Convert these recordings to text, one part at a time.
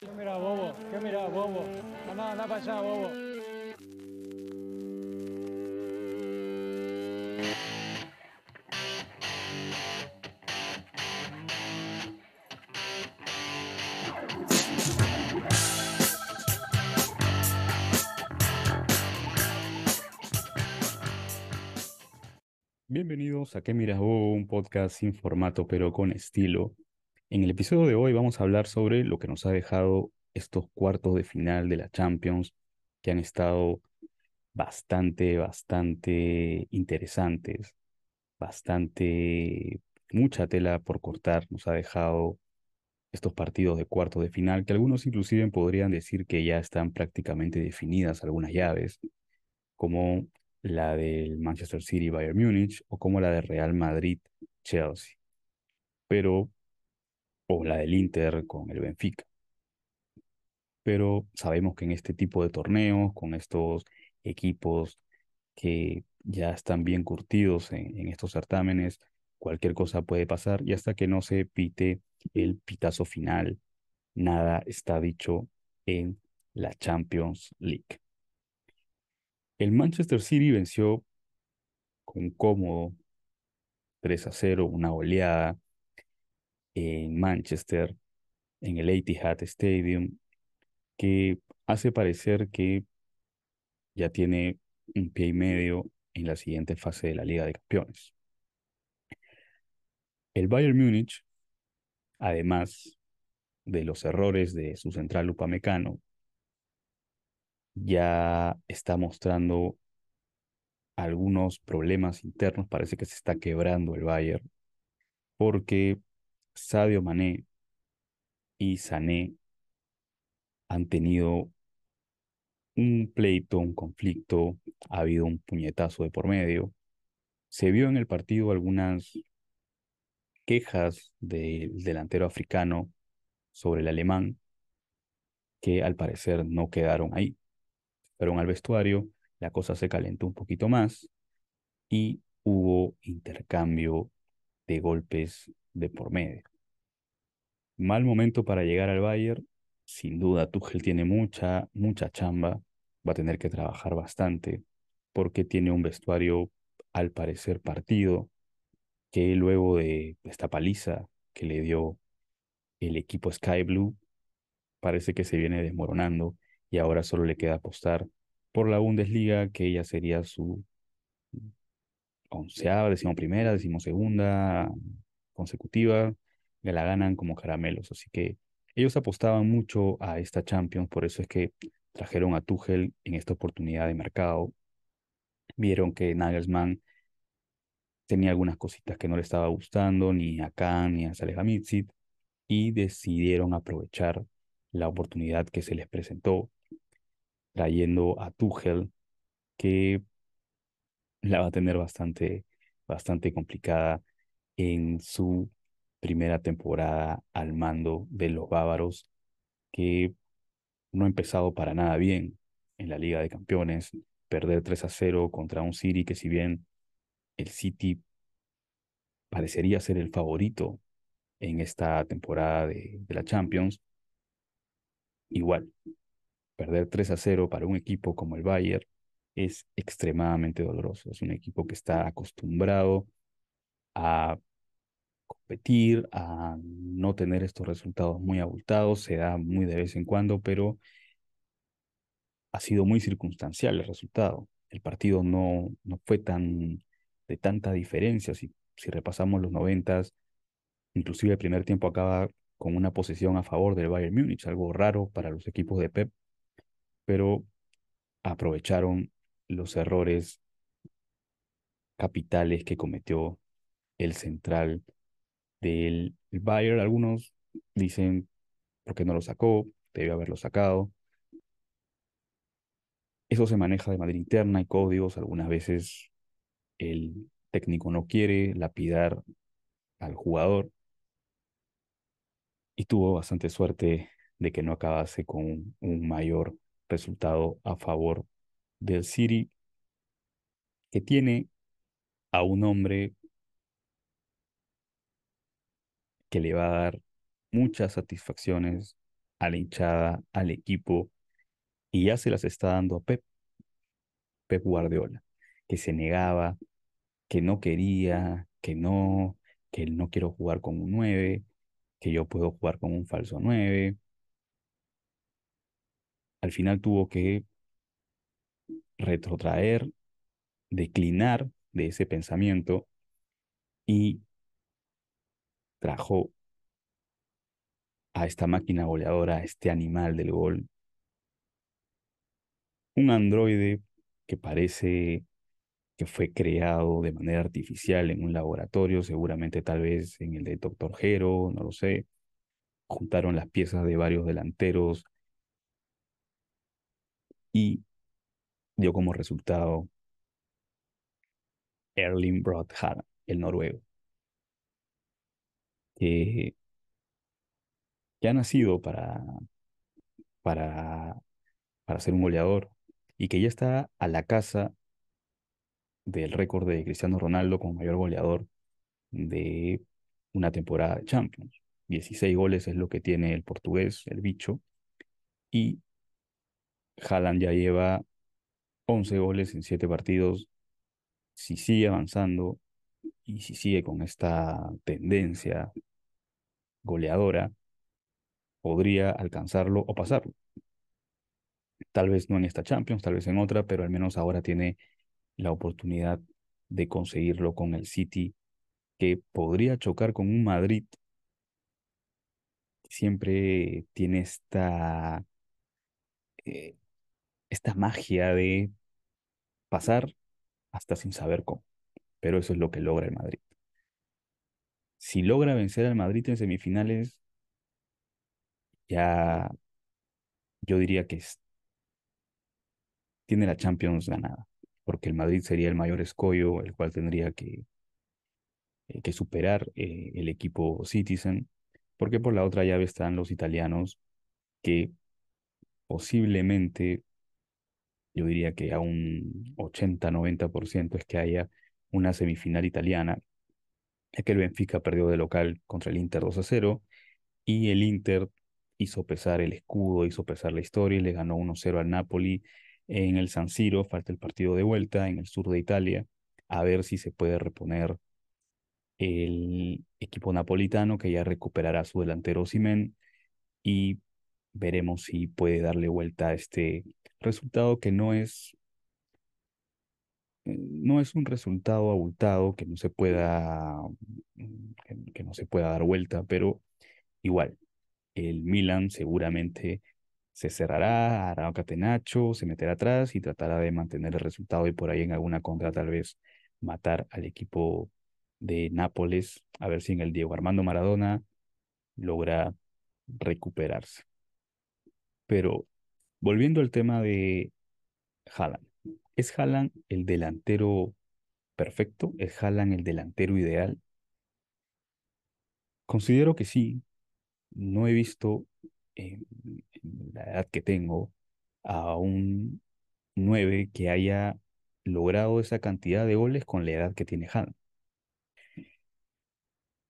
¿Qué mira, bobo? ¿Qué mira, bobo? Anda, anda para allá, bobo. Bienvenidos a ¿Qué miras vos? Un podcast sin formato pero con estilo. En el episodio de hoy vamos a hablar sobre lo que nos ha dejado estos cuartos de final de la Champions que han estado bastante, bastante interesantes, bastante, mucha tela por cortar. Nos ha dejado estos partidos de cuartos de final que algunos inclusive podrían decir que ya están prácticamente definidas algunas llaves, como la del Manchester City Bayern Múnich o como la del Real Madrid Chelsea. Pero o la del Inter con el Benfica. Pero sabemos que en este tipo de torneos, con estos equipos que ya están bien curtidos en, estos certámenes, cualquier cosa puede pasar y hasta que no se pite el pitazo final, nada está dicho en la Champions League. El Manchester City venció con cómodo 3 a 0, una oleada en Manchester, en el Etihad Stadium, que hace parecer que ya tiene un pie y medio en la siguiente fase de la Liga de Campeones. El Bayern Múnich, además de los errores de su central Upamecano, ya está mostrando algunos problemas internos. Parece que se está quebrando el Bayern porque Sadio Mané y Sané han tenido un pleito, un conflicto, ha habido un puñetazo de por medio. Se vio en el partido algunas quejas del delantero africano sobre el alemán que al parecer no quedaron ahí. Fueron al vestuario, la cosa se calentó un poquito más y hubo intercambio de golpes de por medio. Mal momento para llegar al Bayern. Sin duda, Tuchel tiene mucha, mucha chamba. Va a tener que trabajar bastante porque tiene un vestuario, al parecer, partido, que luego de esta paliza que le dio el equipo Sky Blue, parece que se viene desmoronando y ahora solo le queda apostar por la Bundesliga, que ella sería su onceava, decimoprimera, decimosegunda consecutiva, que la ganan como caramelos. Así que ellos apostaban mucho a esta Champions, por eso es que trajeron a Tuchel en esta oportunidad de mercado. Vieron que Nagelsmann tenía algunas cositas que no le estaba gustando, ni a Kahn ni a Salihamidzic, y decidieron aprovechar la oportunidad que se les presentó, trayendo a Tuchel, que la va a tener bastante, bastante complicada en su primera temporada al mando de los bávaros, que no ha empezado para nada bien en la Liga de Campeones. Perder 3 a 0 contra un City que si bien el City parecería ser el favorito en esta temporada de, de la Champions, igual, perder 3 a 0 para un equipo como el Bayern es extremadamente doloroso. Es un equipo que está acostumbrado a competir, a no tener estos resultados muy abultados, se da muy de vez en cuando, pero ha sido muy circunstancial el resultado. El partido no, no fue tan de tanta diferencia. Si, si repasamos los noventas, inclusive el primer tiempo acaba con una posesión a favor del Bayern Múnich, algo raro para los equipos de Pep, pero aprovecharon los errores capitales que cometió el central del Bayern. Algunos dicen, ¿por qué no lo sacó? Debió haberlo sacado. Eso se maneja de manera interna, hay códigos, algunas veces el técnico no quiere lapidar al jugador y tuvo bastante suerte de que no acabase con un mayor resultado a favor del City, que tiene a un hombre que le va a dar muchas satisfacciones a la hinchada, al equipo, y ya se las está dando a Pep, Pep Guardiola, que se negaba, que no quería, que no, que no quiero jugar con un 9, que yo puedo jugar con un falso 9. Al final tuvo que retrotraer, declinar de ese pensamiento y trajo a esta máquina goleadora, a este animal del gol, un androide que parece que fue creado de manera artificial en un laboratorio, seguramente tal vez en el de Doctor Jero, no lo sé. Juntaron las piezas de varios delanteros y dio como resultado Erling Haaland, el noruego, que, que ha nacido para, para, para ser un goleador y que ya está a la casa del récord de Cristiano Ronaldo como mayor goleador de una temporada de Champions. 16 goles es lo que tiene el portugués, el bicho, y Haaland ya lleva 11 goles en 7 partidos. Si sigue avanzando y si sigue con esta tendencia goleadora, podría alcanzarlo o pasarlo. Tal vez no en esta Champions, tal vez en otra, pero al menos ahora tiene la oportunidad de conseguirlo con el City, que podría chocar con un Madrid. Siempre tiene esta, eh, esta magia de pasar hasta sin saber cómo, pero eso es lo que logra el Madrid. Si logra vencer al Madrid en semifinales, ya yo diría que tiene la Champions ganada porque el Madrid sería el mayor escollo, el cual tendría que, eh, que superar eh, el equipo Citizen, porque por la otra llave están los italianos que posiblemente, yo diría que a un 80-90% es que haya una semifinal italiana, ya que el Benfica perdió de local contra el Inter 2 a 0 y el Inter hizo pesar el escudo, hizo pesar la historia y le ganó 1-0 al Napoli en el San Siro, falta el partido de vuelta en el sur de Italia, a ver si se puede reponer el equipo napolitano que ya recuperará su delantero Simen y veremos si puede darle vuelta a este resultado que no es no es un resultado abultado que no se pueda que, que no se pueda dar vuelta, pero igual el Milan seguramente se cerrará, hará catenacho, se meterá atrás y tratará de mantener el resultado y por ahí en alguna contra tal vez matar al equipo de Nápoles, a ver si en el Diego Armando Maradona logra recuperarse. Pero volviendo al tema de Haaland, ¿es Haaland el delantero perfecto? ¿Es Haaland el delantero ideal? Considero que sí. No he visto en, la edad que tengo, a un 9 que haya logrado esa cantidad de goles con la edad que tiene Han.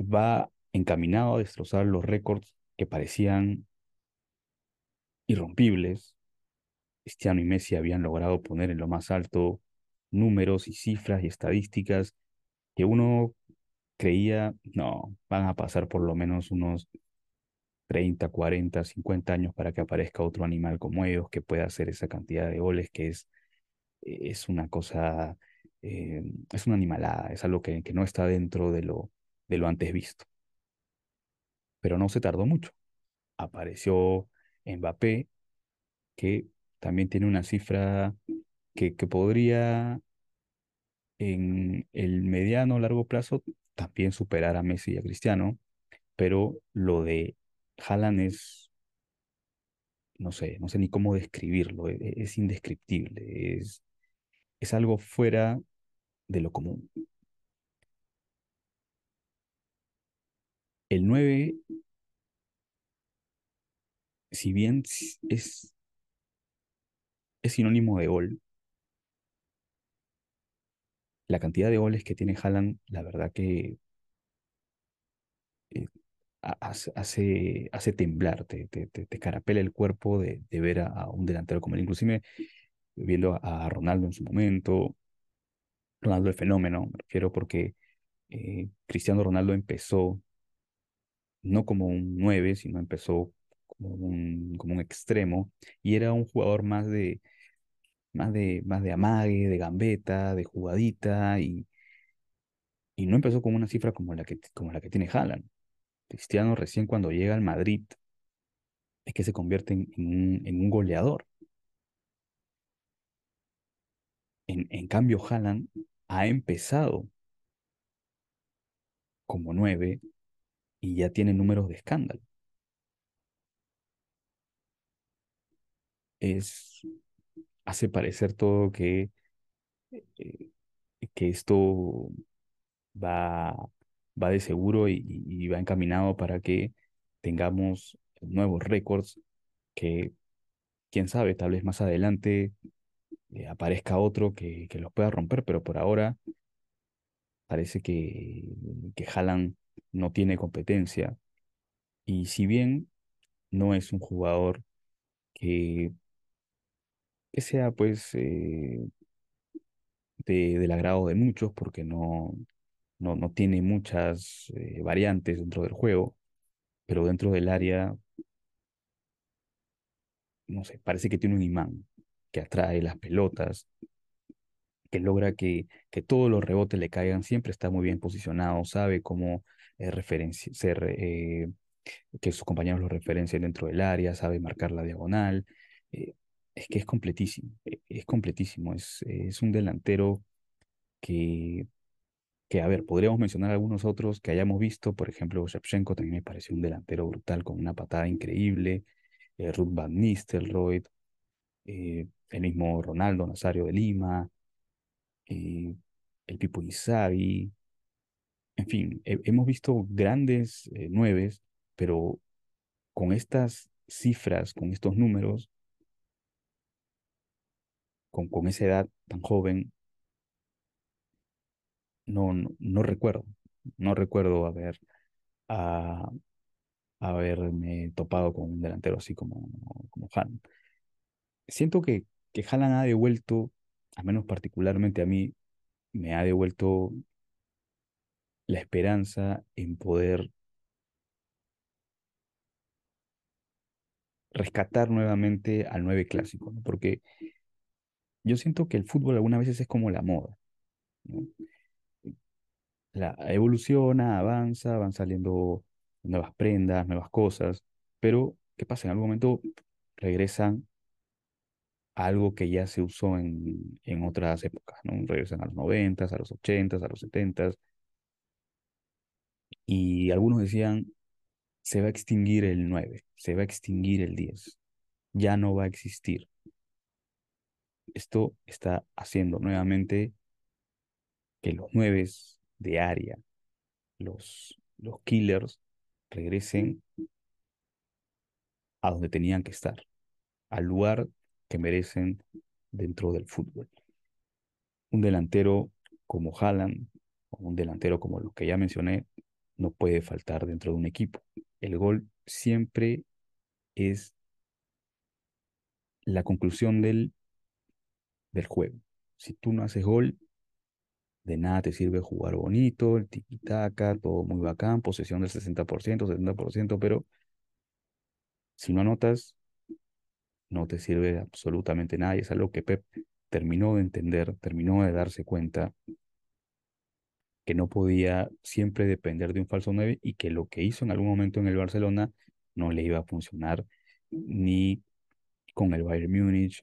Va encaminado a destrozar los récords que parecían irrompibles. Cristiano y Messi habían logrado poner en lo más alto números y cifras y estadísticas que uno creía, no, van a pasar por lo menos unos 30, 40, 50 años para que aparezca otro animal como ellos que pueda hacer esa cantidad de goles que es, es una cosa, eh, es una animalada, es algo que, que no está dentro de lo, de lo antes visto. Pero no se tardó mucho. Apareció Mbappé, que también tiene una cifra que, podría en el mediano o largo plazo también superar a Messi y a Cristiano, pero lo de Haaland es, no sé, no sé ni cómo describirlo, e, e, es, indescriptible, es, es algo fuera de lo común. El 9, si bien es, es sinónimo de gol, la cantidad de goles que tiene Haaland, la verdad que eh, hace, hace, temblar, te, te, te, carapela el cuerpo de, de ver a, un delantero como él. Inclusive viendo a, Ronaldo en su momento, Ronaldo el fenómeno, me refiero porque eh, Cristiano Ronaldo empezó no como un 9, sino empezó como un, como un extremo y era un jugador más de, más de, más de amague, de gambeta, de jugadita y, y no empezó con una cifra como la que, como la que tiene Haaland. Cristiano recién cuando llega al Madrid es que se convierte en, un, en un, goleador. En, en cambio, Haaland ha empezado como nueve y ya tiene números de escándalo. Es, hace parecer todo que, eh, que esto va, va de seguro y, va encaminado para que tengamos nuevos récords que, quién sabe, tal vez más adelante eh, aparezca otro que, que, los pueda romper, pero por ahora parece que, que Haaland no tiene competencia. Y si bien no es un jugador que, que sea pues eh, de, del agrado de muchos, porque no, no, no tiene muchas eh, variantes dentro del juego, pero dentro del área, no sé, parece que tiene un imán que atrae las pelotas, que logra que, que todos los rebotes le caigan, siempre está muy bien posicionado, sabe cómo eh, ser, eh, que sus compañeros lo referencien dentro del área, sabe marcar la diagonal. Es que es completísimo, es completísimo, es, es un delantero que que, a ver, podríamos mencionar algunos otros que hayamos visto, por ejemplo, Shevchenko también me pareció un delantero brutal con una patada increíble, eh, Ruth Van Nistelrooy, eh, el mismo Ronaldo Nazario de Lima, eh, el Pipo Inzaghi, en fin, hemos visto grandes nueves, pero con estas cifras, con estos números, con, con esa edad tan joven, no, no, recuerdo, no recuerdo haber, a, haberme topado con un delantero así como, como Han. Siento que, que Haaland ha devuelto, al menos particularmente a mí, me ha devuelto la esperanza en poder rescatar nuevamente al nueve clásico, porque yo siento que el fútbol algunas veces es como la moda. la, evoluciona, avanza, van saliendo nuevas prendas, nuevas cosas, pero ¿qué pasa? En algún momento regresan a algo que ya se usó en, en otras épocas, ¿no? Regresan a los 90, a los 80, a los 70. Y algunos decían, se va a extinguir el 9, se va a extinguir el 10, ya no va a existir. Esto está haciendo nuevamente que los 9 de área, los, los killers regresen a donde tenían que estar, al lugar que merecen dentro del fútbol. Un delantero como Haaland, o un delantero como los que ya mencioné, no puede faltar dentro de un equipo. El gol siempre es la conclusión del, del juego. Si tú no haces gol, de nada te sirve jugar bonito, el tiki-taka, todo muy bacán, posesión del 60%, 70%, pero si no anotas, no te sirve absolutamente nada. Y es algo que Pep terminó de entender, terminó de darse cuenta que no podía siempre depender de un falso 9 y que lo que hizo en algún momento en el Barcelona no le iba a funcionar ni con el Bayern Múnich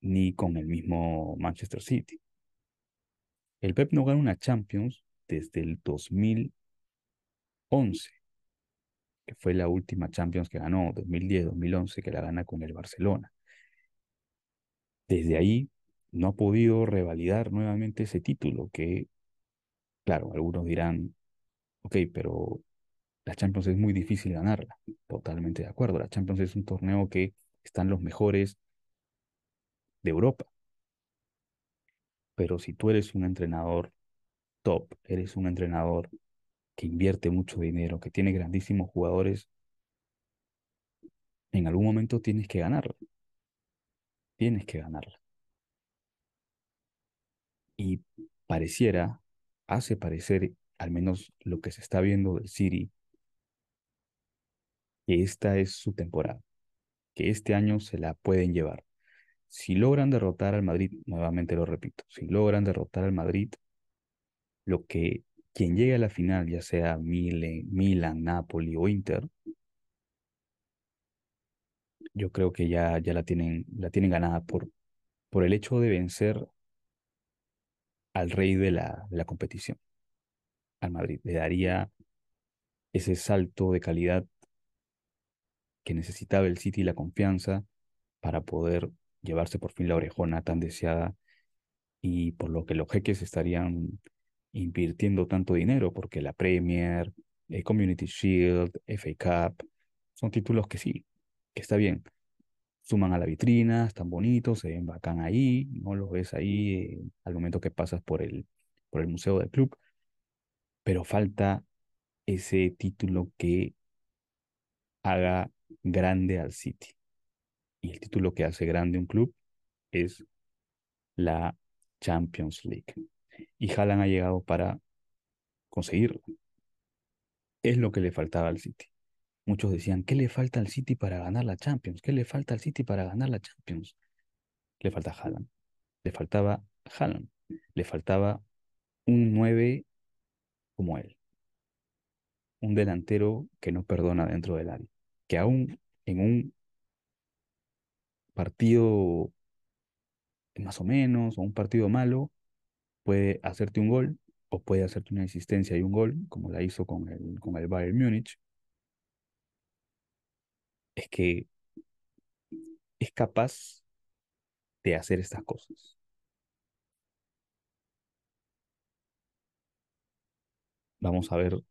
ni con el mismo Manchester City. El Pep no gana una Champions desde el 2011, que fue la última Champions que ganó, 2010-2011, que la gana con el Barcelona. Desde ahí no ha podido revalidar nuevamente ese título, que, claro, algunos dirán, ok, pero la Champions es muy difícil ganarla. Totalmente de acuerdo. La Champions es un torneo que están los mejores Europa. Pero si tú eres un entrenador top, eres un entrenador que invierte mucho dinero, que tiene grandísimos jugadores, en algún momento tienes que ganarla. Tienes que ganarla. Y pareciera, hace parecer, al menos lo que se está viendo del City, que esta es su temporada, que este año se la pueden llevar. Si logran derrotar al Madrid, nuevamente lo repito, si logran derrotar al Madrid, lo que quien llegue a la final, ya sea Milan, Milan Napoli o Inter, yo creo que ya, ya la, tienen, la tienen ganada por, por el hecho de vencer al rey de la, de la competición, al Madrid. Le daría ese salto de calidad que necesitaba el City y la confianza para poder llevarse por fin la orejona tan deseada y por lo que los jeques estarían invirtiendo tanto dinero, porque la Premier, el Community Shield, FA Cup, son títulos que sí, que está bien. Suman a la vitrina, están bonitos, se ven bacán ahí, no los ves ahí eh, al momento que pasas por el, por el museo del club, pero falta ese título que haga grande al City. Y el título que hace grande un club es la Champions League. Y Haaland ha llegado para conseguirlo. Es lo que le faltaba al City. Muchos decían, ¿qué le falta al City para ganar la Champions? ¿Qué le falta al City para ganar la Champions? Le falta Haaland. Le faltaba Haaland. Le faltaba un 9 como él. Un delantero que no perdona dentro del área. Que aún en un partido más o menos o un partido malo, puede hacerte un gol o puede hacerte una existencia y un gol, como la hizo con el, con el Bayern Múnich, es que es capaz de hacer estas cosas. Vamos a ver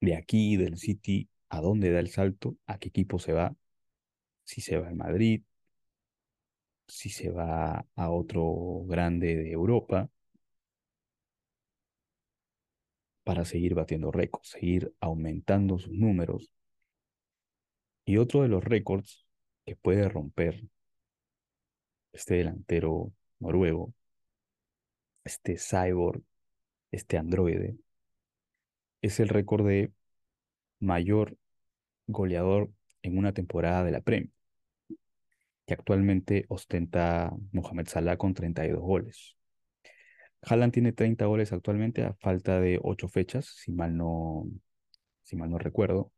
de aquí, del City, a dónde da el salto, a qué equipo se va, si se va al Madrid, si se va a otro grande de Europa, para seguir batiendo récords, seguir aumentando sus números. Y otro de los récords que puede romper este delantero noruego, este cyborg, este androide, es el récord de mayor goleador en una temporada de la Premier, que actualmente ostenta Mohamed Salah con 32 goles. Haaland tiene 30 goles actualmente a falta de 8 fechas, si mal no, si mal no recuerdo.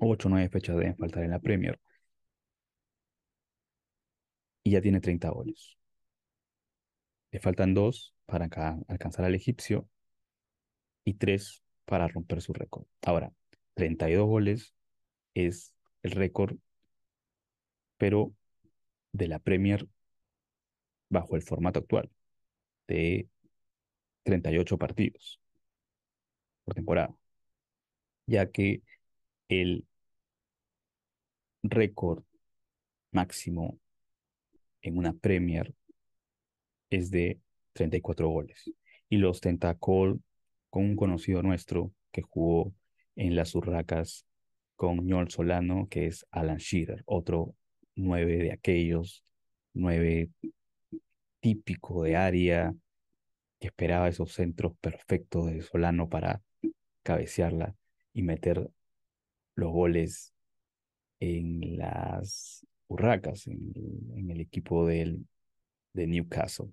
8 o 9 fechas deben faltar en la Premier. Y ya tiene 30 goles. Le faltan 2 para alcanzar al egipcio y 3 para romper su récord. Ahora, 32 goles es el récord, pero de la Premier bajo el formato actual de 38 partidos por temporada, ya que el récord máximo en una Premier es de 34 goles y lo ostenta Cole con un conocido nuestro que jugó en las Urracas con Ñol Solano, que es Alan Shearer, otro nueve de aquellos, nueve típico de área, que esperaba esos centros perfectos de Solano para cabecearla y meter los goles en las Urracas, en, el equipo del, de Newcastle.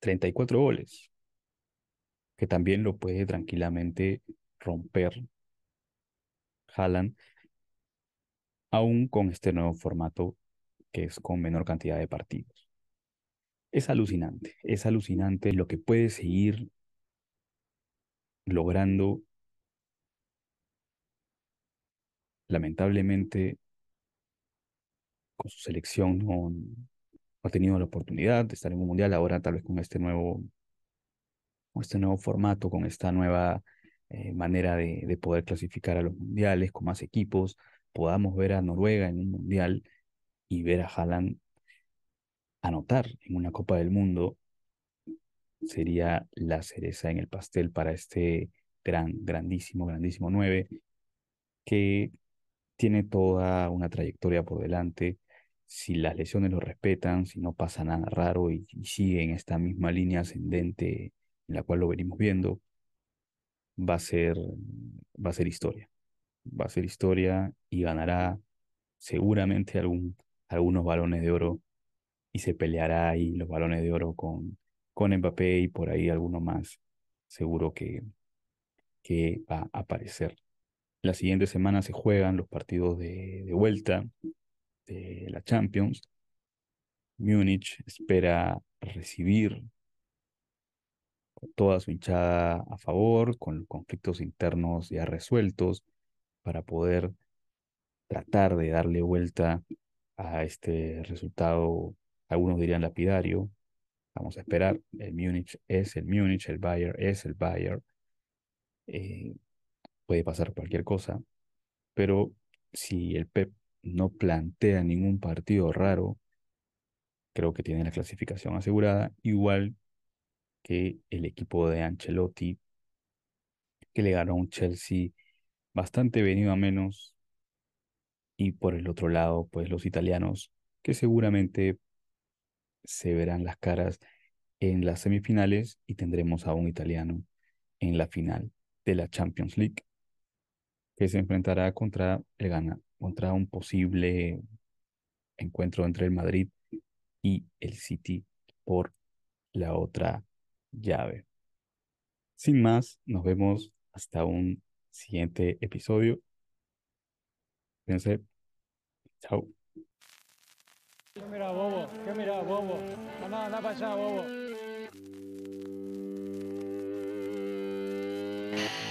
34 goles, que también lo puede tranquilamente romper Haaland, aún con este nuevo formato que es con menor cantidad de partidos. Es alucinante, es alucinante lo que puede seguir logrando. Lamentablemente, con su selección no, ha tenido la oportunidad de estar en un mundial, ahora tal vez con este nuevo, con este nuevo formato, con esta nueva eh, manera de, de, poder clasificar a los mundiales con más equipos, podamos ver a Noruega en un mundial y ver a Haaland anotar en una Copa del Mundo sería la cereza en el pastel para este gran, grandísimo, grandísimo 9, que tiene toda una trayectoria por delante. Si las lesiones lo respetan, si no pasa nada raro y, y sigue en esta misma línea ascendente en la cual lo venimos viendo, va a ser, va a ser historia. Va a ser historia y ganará seguramente algún, algunos balones de oro y se peleará ahí los balones de oro con, con Mbappé y por ahí alguno más seguro que, que va a aparecer. La siguiente semana se juegan los partidos de, de vuelta de la Champions. Múnich espera recibir toda su hinchada a favor, con conflictos internos ya resueltos, para poder tratar de darle vuelta a este resultado, algunos dirían lapidario. Vamos a esperar, el Múnich es el Múnich, el Bayern es el Bayern. Eh, puede pasar cualquier cosa, pero si el Pep no plantea ningún partido raro, creo que tiene la clasificación asegurada, igual que el equipo de Ancelotti, que le ganó a un Chelsea bastante venido a menos, y por el otro lado, pues los italianos, que seguramente se verán las caras en las semifinales y tendremos a un italiano en la final de la Champions League, que se enfrentará contra el gana, contra un posible encuentro entre el Madrid y el City por la otra llave. Sin más, nos vemos hasta un siguiente episodio. Chao. ¿Qué? ¿Qué.